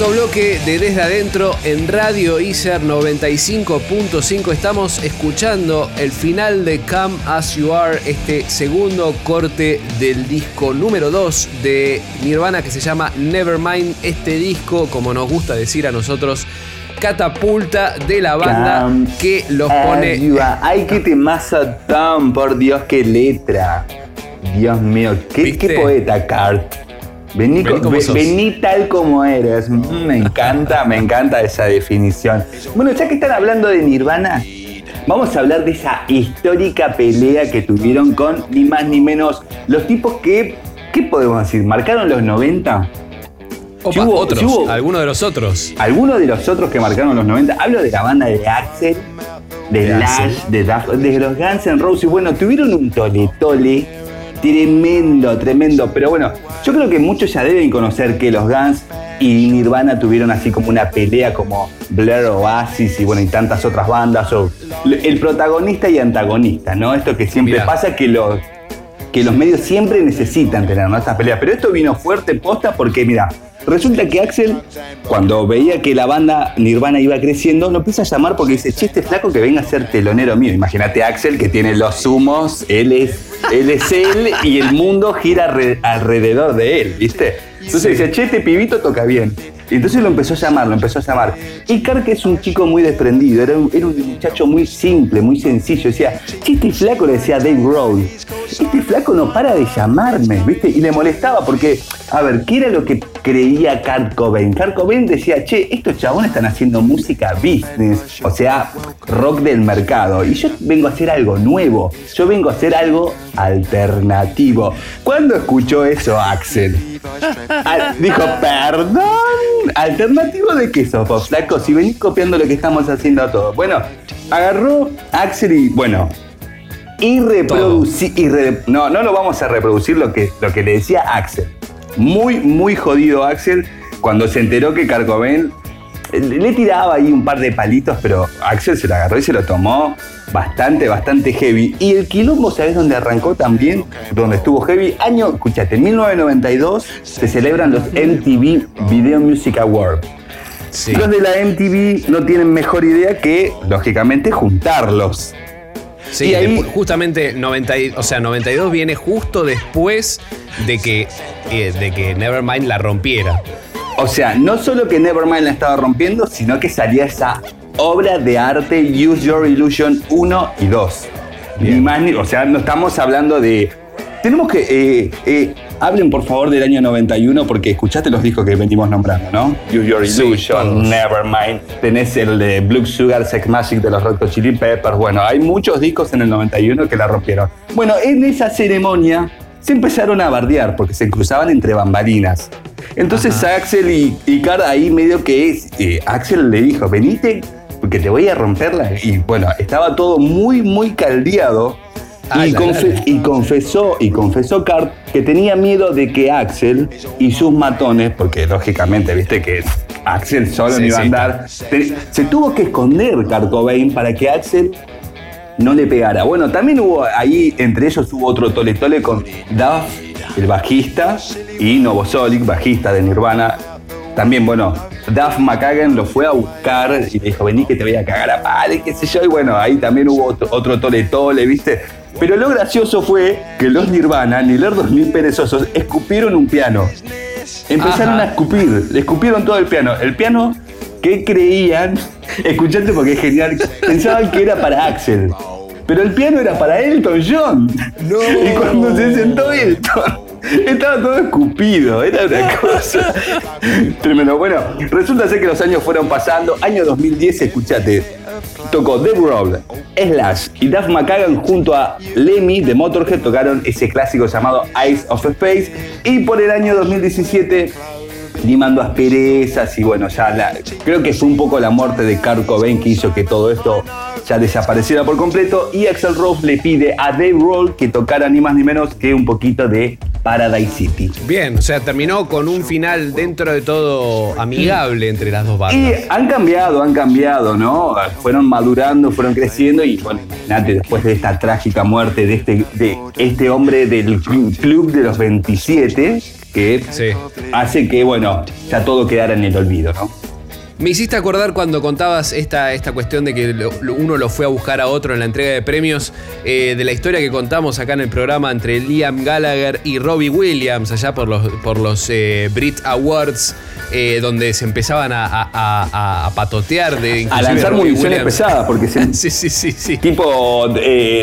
Bloque de Desde Adentro en Radio ICER 95.5. Estamos escuchando el final de Come As You Are, este segundo corte del disco número 2 de Nirvana que se llama Nevermind. Este disco, como nos gusta decir a nosotros, catapulta de la banda que los pone. Ay, qué temazo tan, por Dios, qué letra. Dios mío, qué, qué poeta, Cart. Vení, tal como eres. Mm, me encanta, me encanta esa definición. Bueno, ya que están hablando de Nirvana, vamos a hablar de esa histórica pelea que tuvieron con ni más ni menos los tipos que, ¿qué podemos decir? ¿Marcaron los 90? Opa, Si hubo- otros, si hubo- alguno de los otros. Algunos de los otros que marcaron los 90, hablo de la banda de Axel, de De Lash, Axel. de, Daft- de los Guns N' Roses. Bueno, tuvieron un tole-tole tremendo, tremendo. Pero bueno, yo creo que muchos ya deben conocer que los Guns y Nirvana tuvieron así como una pelea como Blair Oasis y bueno, y tantas otras bandas. O el protagonista y antagonista, ¿no? Esto que siempre Mirá. pasa que los que los medios siempre necesitan tener ¿no? estas peleas. Pero esto vino fuerte posta porque, mira, resulta que Axel, cuando veía que la banda Nirvana iba creciendo, lo empieza a llamar porque dice, che, este flaco que venga a ser telonero mío. Imagínate Axel que tiene los humos, él es, él es él y el mundo gira alre- alrededor de él, ¿viste? Entonces dice, che, este pibito toca bien. Y entonces lo empezó a llamar, lo empezó a llamar. Y Kark es un chico muy desprendido, era un, muchacho muy simple, muy sencillo. Decía, che, este flaco le decía Dave Grohl, este flaco no para de llamarme, ¿viste? Y le molestaba porque, a ver, ¿qué era lo que creía Kurt Cobain? Kurt Cobain decía, che, estos chabones están haciendo música business, o sea, rock del mercado. Y yo vengo a hacer algo nuevo, yo vengo a hacer algo alternativo. ¿Cuándo escuchó eso Axel? Ah, dijo, perdón, alternativo de qué sos, vos, flaco, si venís copiando lo que estamos haciendo a todos. Bueno, agarró Axel y, bueno, irreproduci- irre- no, no lo vamos a reproducir lo que, lo que le decía Axel. Muy, muy jodido Axel cuando se enteró que Carcoben le tiraba ahí un par de palitos, pero Axel se lo agarró y se lo tomó bastante, bastante heavy. Y el quilombo, ¿sabes dónde arrancó también? Donde estuvo heavy. Año, escuchate, en 1992 se celebran los MTV Video Music Awards. Sí. Los de la MTV no tienen mejor idea que, lógicamente, juntarlos. Sí, Y ahí- justamente 90, y- o sea, 92 viene justo después de que, eh, de que Nevermind la rompiera. O sea, no solo que Nevermind la estaba rompiendo, sino que salía esa obra de arte Use Your Illusion 1 y 2. Ni más ni, o sea, no estamos hablando de... Tenemos que... eh, eh, hablen por favor del año 91 porque escuchaste los discos que venimos nombrando, ¿no? Use Your Illusion. Nevermind. Tenés el de Blue Sugar Sex Magic de los Red Hot Chili Peppers. Bueno, hay muchos discos en el 91 que la rompieron. Bueno, en esa ceremonia se empezaron a bardear porque se cruzaban entre bambalinas. Entonces Axel y, y Carl ahí medio que es, eh, Axel le dijo, venite porque te voy a romperla. Y bueno, estaba todo muy, muy caldeado. Ay, y, la, confe- la, la. y confesó, y confesó Cart que tenía miedo de que Axel y sus matones, porque lógicamente, viste que Axel solo Sí, no iba a andar, se tuvo que esconder Kurt Cobain para que Axel no le pegara. Bueno, también hubo ahí, entre ellos hubo otro tole tole con Duff, el bajista, y Novoselic, bajista de Nirvana. También, bueno, Duff McKagan lo fue a buscar y le dijo, vení que te voy a cagar a palo, qué sé yo. Y bueno, ahí también hubo otro, otro tole tole, ¿viste? Pero lo gracioso fue que los Nirvana, ni los 2000 perezosos, escupieron un piano. Empezaron Ajá. a escupir, le escupieron todo el piano. El piano que creían, escuchate porque es genial, pensaban que era para Axel. Pero el piano era para Elton John. No. Y cuando se sentó Elton, estaba todo escupido. Era una cosa tremendo. Bueno, resulta ser que los años fueron pasando. Año 2010, escuchate. Tocó Dave Grohl, Slash y Duff McKagan junto a Lemmy de Motorhead tocaron ese clásico llamado Eyes of Space. Y por el año 2017 limando asperezas y bueno, ya la- creo que fue un poco la muerte de Kurt Cobain que hizo que todo esto ya desapareciera por completo y Axel Rose le pide a Dave Grohl que tocara ni más ni menos que un poquito de Paradise City. Bien, o sea, terminó con un final dentro de todo amigable entre las dos Y bandas. han cambiado, han cambiado, ¿no? Fueron madurando, fueron creciendo y bueno, imagínate, después de esta trágica muerte de este, de este hombre del cl- club de los 27, que Sí. hace que, bueno, ya todo quedara en el olvido, ¿no? Me hiciste acordar cuando contabas esta, esta cuestión de que lo- uno lo fue a buscar a otro en la entrega de premios, eh, de la historia que contamos acá en el programa entre Liam Gallagher y Robbie Williams, allá por los, por los eh, Brit Awards, eh, donde se empezaban a, a- a- a patotear de A lanzar municiones pesadas, porque se, Sí, sí, sí, sí. Tipo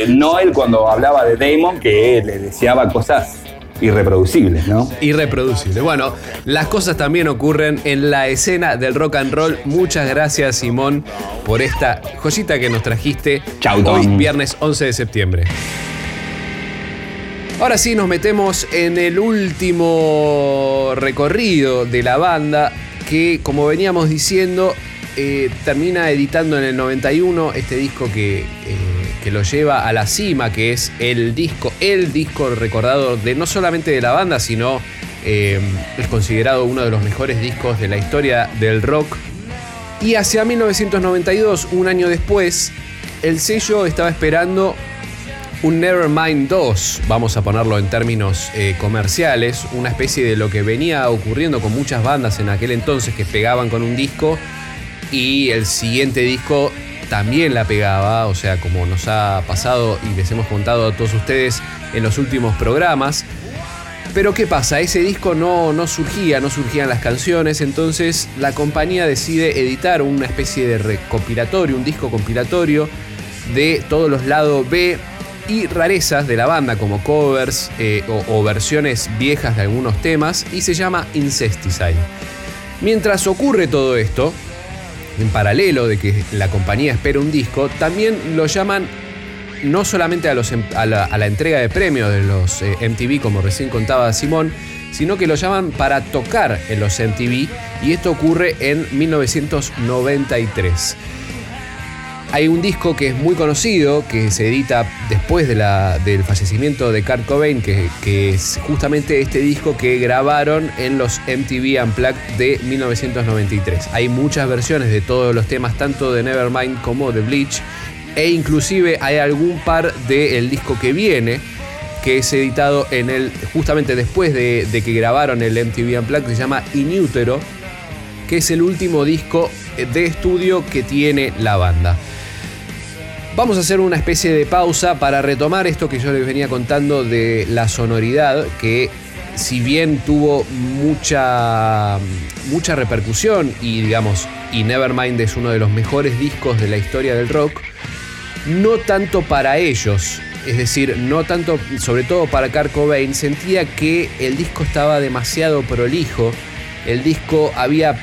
Noel cuando hablaba de Damon que le deseaba cosas irreproducibles, ¿no? Irreproducible. Bueno, las cosas también ocurren en la escena del rock and roll. Muchas gracias, Simón, por esta joyita que nos trajiste Chau, hoy, Tom. viernes 11 de septiembre. Ahora sí nos metemos en el último recorrido de la banda que, como veníamos diciendo, eh, termina editando en el 91 este disco que, eh, que, lo lleva a la cima, que es el disco, el disco recordado de no solamente de la banda, sino eh, es considerado uno de los mejores discos de la historia del rock. Y hacia 1992, un año después, el sello estaba esperando un Nevermind 2, vamos a ponerlo en términos eh, comerciales, una especie de lo que venía ocurriendo con muchas bandas en aquel entonces que pegaban con un disco y el siguiente disco también la pegaba, o sea, como nos ha pasado y les hemos contado a todos ustedes en los últimos programas. Pero ¿qué pasa? Ese disco no, no surgía, no surgían las canciones, entonces la compañía decide editar una especie de recopilatorio, un disco compilatorio de todos los lados B y rarezas de la banda como covers eh, o, versiones viejas de algunos temas y se llama Incesticide. Mientras ocurre todo esto, en paralelo de que la compañía espera un disco, también lo llaman no solamente a, los, em, a, la, entrega de premios de los eh, MTV, como recién contaba Simón, sino que lo llaman para tocar en los MTV y esto ocurre en 1993. Hay un disco que es muy conocido, que se edita después del fallecimiento de Kurt Cobain, que, es justamente este disco que grabaron en los MTV Unplugged de 1993. Hay muchas versiones de todos los temas, tanto de Nevermind como de Bleach, e inclusive hay algún par del disco que viene, que es editado en el, justamente después de, que grabaron el MTV Unplugged, que se llama Inútero, que es el último disco de estudio que tiene la banda. Vamos a hacer una especie de pausa para retomar esto que yo les venía contando de la sonoridad, que si bien tuvo mucha, mucha repercusión y digamos, y Nevermind es uno de los mejores discos de la historia del rock, no tanto para ellos, es decir, no tanto, sobre todo para Kurt Cobain, sentía que el disco estaba demasiado prolijo, el disco había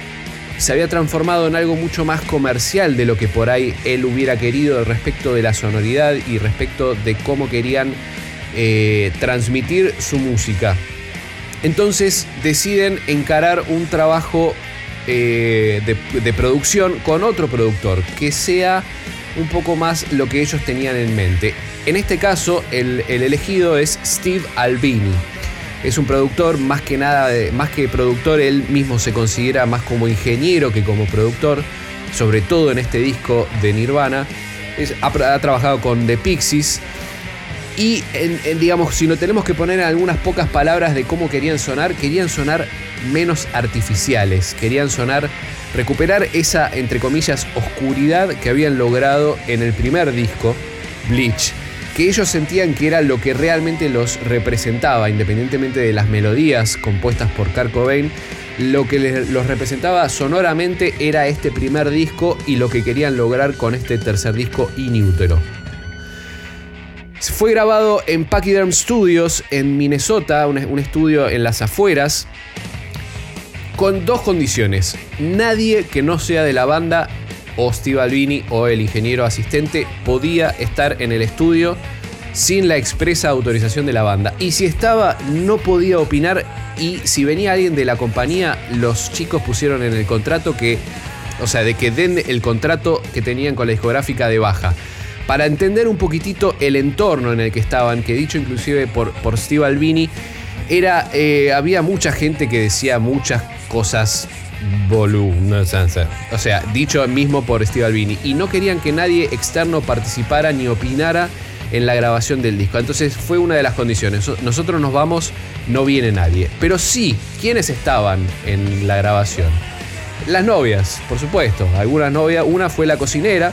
se había transformado en algo mucho más comercial de lo que por ahí él hubiera querido respecto de la sonoridad y respecto de cómo querían eh, transmitir su música. Entonces deciden encarar un trabajo eh, de, producción con otro productor, que sea un poco más lo que ellos tenían en mente. En este caso, el elegido es Steve Albini. Es un productor, más que nada, más que productor, él mismo se considera más como ingeniero que como productor, sobre todo en este disco de Nirvana. ha, trabajado con The Pixies. Y digamos, si no tenemos que poner algunas pocas palabras de cómo querían sonar, querían sonar menos artificiales, querían sonar, recuperar esa, entre comillas, oscuridad que habían logrado en el primer disco, Bleach que ellos sentían que era lo que realmente los representaba, independientemente de las melodías compuestas por Kurt Cobain, lo que los representaba sonoramente era este primer disco y lo que querían lograr con este tercer disco Inútero. Fue grabado en Pachyderm Studios en Minnesota, un estudio en las afueras, con dos condiciones. Nadie que no sea de la banda o Steve Albini o el ingeniero asistente podía estar en el estudio sin la expresa autorización de la banda. Y si estaba, no podía opinar. Y si venía alguien de la compañía, los chicos pusieron en el contrato que, o sea, de que den el contrato que tenían con la discográfica de baja. Para entender un poquitito el entorno en el que estaban, que dicho inclusive por, por Steve Albini, era, eh, había mucha gente que decía muchas cosas voluminosas. O sea, dicho mismo por Steve Albini. Y no querían que nadie externo participara ni opinara en la grabación del disco. Entonces fue una de las condiciones. Nosotros nos vamos, no viene nadie. Pero sí, ¿quiénes estaban en la grabación? Las novias, por supuesto. Algunas novias. Una fue la cocinera.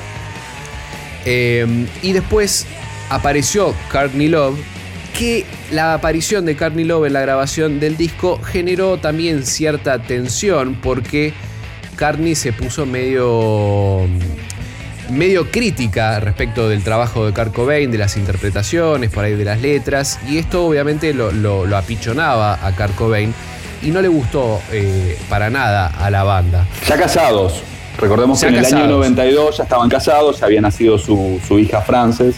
Eh, y después apareció Courtney Love, que la aparición de Courtney Love en la grabación del disco generó también cierta tensión porque Courtney se puso medio medio crítica respecto del trabajo de Kurt Cobain, de las interpretaciones, por ahí de las letras, y esto obviamente lo, apichonaba a Kurt Cobain y no le gustó eh, para nada a la banda. Ya casados, recordemos que en el año 92 ya estaban casados, ya había nacido su, hija Frances,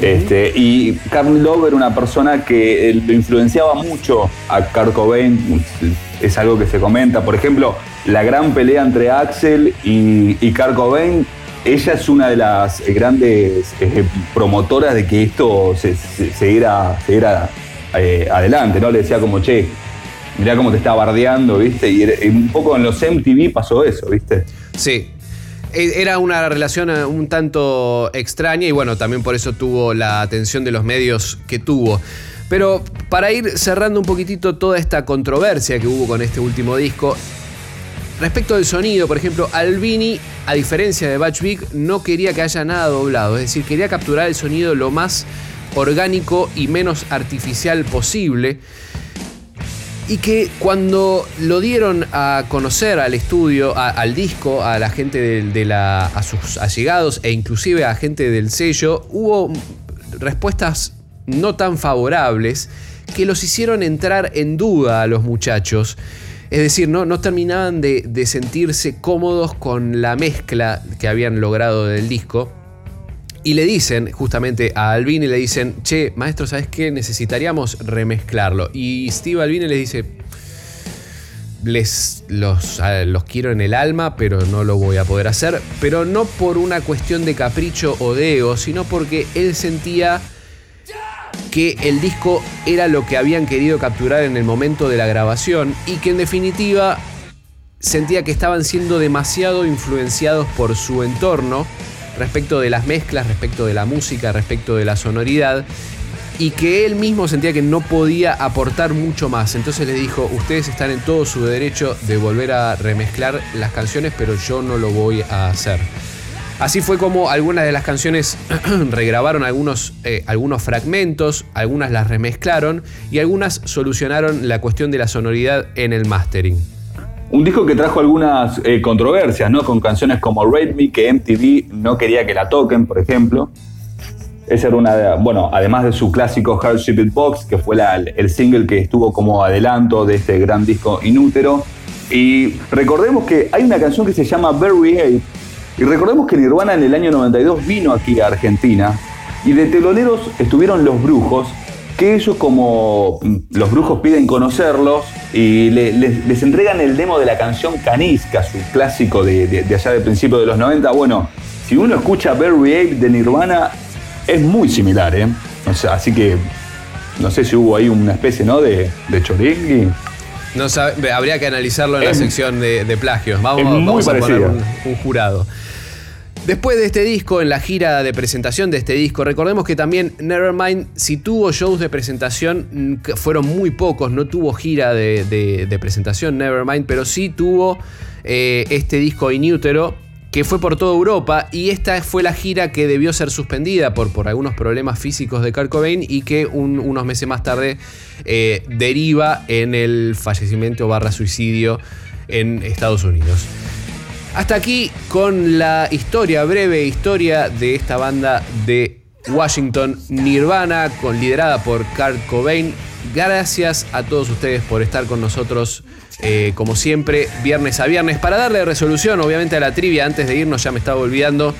Este, y Carl Love era una persona que lo influenciaba mucho a Kurt Cobain, es algo que se comenta. Por ejemplo, la gran pelea entre Axel y, y Kurt Cobain, ella es una de las grandes eh, promotoras de que esto se, se, eh, adelante, ¿no? Le decía como, che, mirá cómo te está bardeando, ¿viste? Y, un poco en los MTV pasó eso, ¿viste? Sí, era una relación eh, un tanto extraña y bueno, también por eso tuvo la atención de los medios que tuvo. Pero para ir cerrando un poquitito toda esta controversia que hubo con este último disco, respecto del sonido, por ejemplo, Albini, a diferencia de Batch Big, no quería que haya nada doblado, es decir, quería capturar el sonido lo más orgánico y menos artificial posible y que cuando lo dieron a conocer al estudio, al disco, a la gente de, la, a sus allegados e inclusive a gente del sello, hubo respuestas no tan favorables que los hicieron entrar en duda a los muchachos. Es decir, no, no terminaban de, de sentirse cómodos con la mezcla que habían logrado del disco. Y le dicen justamente a Albini, le dicen, che, maestro, ¿sabes qué? Necesitaríamos remezclarlo. Y Steve Albini le dice, les, los, los quiero en el alma, pero no lo voy a poder hacer. Pero no por una cuestión de capricho o de ego, sino porque él sentía que el disco era lo que habían querido capturar en el momento de la grabación y que en definitiva sentía que estaban siendo demasiado influenciados por su entorno respecto de las mezclas, respecto de la música, respecto de la sonoridad, y que él mismo sentía que no podía aportar mucho más. Entonces le dijo, ustedes están en todo su derecho de volver a remezclar las canciones, pero yo no lo voy a hacer. Así fue como algunas de las canciones regrabaron algunos, eh, algunos fragmentos, algunas las remezclaron y algunas solucionaron la cuestión de la sonoridad en el mastering. Un disco que trajo algunas eh, controversias, ¿no? Con canciones como Raid Me, que MTV no quería que la toquen, por ejemplo. Esa era una, de, bueno, además de su clásico Heart Shaped Box, que fue el single que estuvo como adelanto de este gran disco Inútero. Y recordemos que hay una canción que se llama Very Ape, y recordemos que Nirvana en el año 92 vino aquí a Argentina, y de teloneros estuvieron los brujos, que ellos como mm, los brujos piden conocerlos y les, entregan el demo de la canción Canisca, su clásico de, allá de principios de los 90. Bueno, si uno escucha Very Ape de Nirvana, es muy similar, ¿eh? así que no sé si hubo ahí una especie ¿no? de, de No habría que analizarlo en la sección de, plagios. Vamos, a poner un jurado. Después de este disco, en la gira de presentación de este disco, recordemos que también Nevermind, si tuvo shows de presentación, mm, fueron muy pocos, no tuvo gira de, presentación Nevermind, pero sí tuvo eh, este disco Inútero, que fue por toda Europa, y esta fue la gira que debió ser suspendida por, por algunos problemas físicos de Kurt Cobain y que unos meses más tarde eh, deriva en el fallecimiento barra suicidio en Estados Unidos. Hasta aquí con la historia, breve historia de esta banda de Washington, Nirvana, con, liderada por Kurt Cobain. Gracias a todos ustedes por estar con nosotros, eh, como siempre, viernes a viernes. Para darle resolución, obviamente, a la trivia, antes de irnos, ya me estaba olvidando.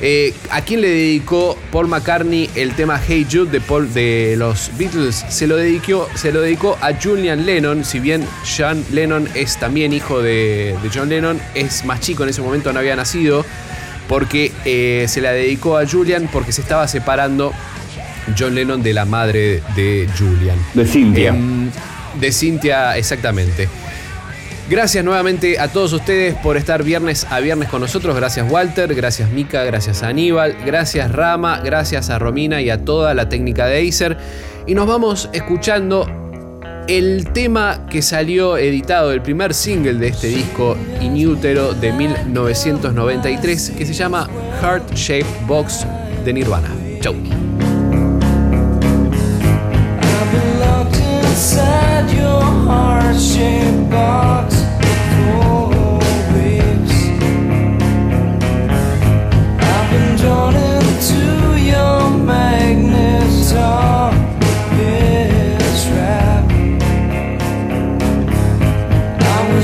Eh, ¿A quién le dedicó Paul McCartney el tema Hey Jude de, Paul, de los Beatles? Se lo, dedicó, se lo dedicó a Julian Lennon, si bien John Lennon es también hijo de, John Lennon, es más chico en ese momento, no había nacido, porque eh, se la dedicó a Julian porque se estaba separando John Lennon de la madre de Julian. De Cynthia. Em, de Cynthia, exactamente. Gracias nuevamente a todos ustedes por estar viernes a viernes con nosotros. Gracias Walter, gracias Mika, gracias Aníbal, gracias Rama, gracias a Romina y a toda la técnica de Acer. Y nos vamos escuchando el tema que salió editado, el primer single de este disco Inútero de 1993, que se llama Heart Shaped Box de Nirvana. Chau.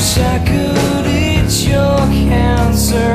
Wish I could eat your cancer